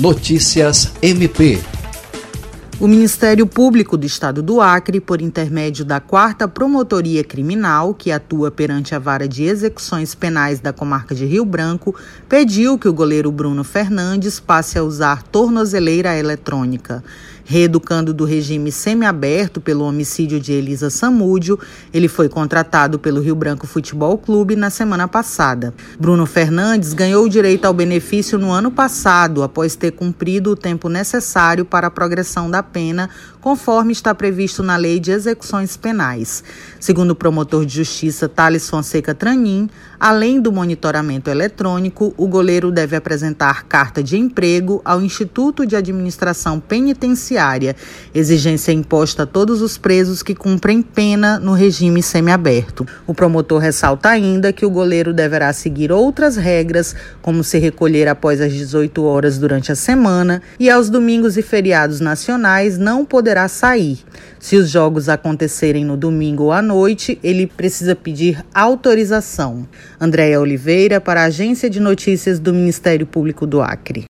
Notícias MP. O Ministério Público do Estado do Acre, por intermédio da Quarta Promotoria Criminal, que atua perante a Vara de Execuções Penais da Comarca de Rio Branco, pediu que o goleiro Bruno Fernandes passe a usar tornozeleira eletrônica. Reeducando do regime semiaberto pelo homicídio de Elisa Samúdio, ele foi contratado pelo Rio Branco Futebol Clube na semana passada. Bruno Fernandes ganhou o direito ao benefício no ano passado, após ter cumprido o tempo necessário para a progressão da pena, conforme está previsto na Lei de Execuções Penais. Segundo o promotor de justiça Thales Fonseca Tranin, além do monitoramento eletrônico, o goleiro deve apresentar carta de emprego ao Instituto de Administração Penitenciária, exigência imposta a todos os presos que cumprem pena no regime semiaberto. O promotor ressalta ainda que o goleiro deverá seguir outras regras, como se recolher após as 18 horas durante a semana e aos domingos e feriados nacionais não poderá sair. Se os jogos acontecerem no domingo ou à noite, ele precisa pedir autorização. Andréia Oliveira, para a Agência de Notícias do Ministério Público do Acre.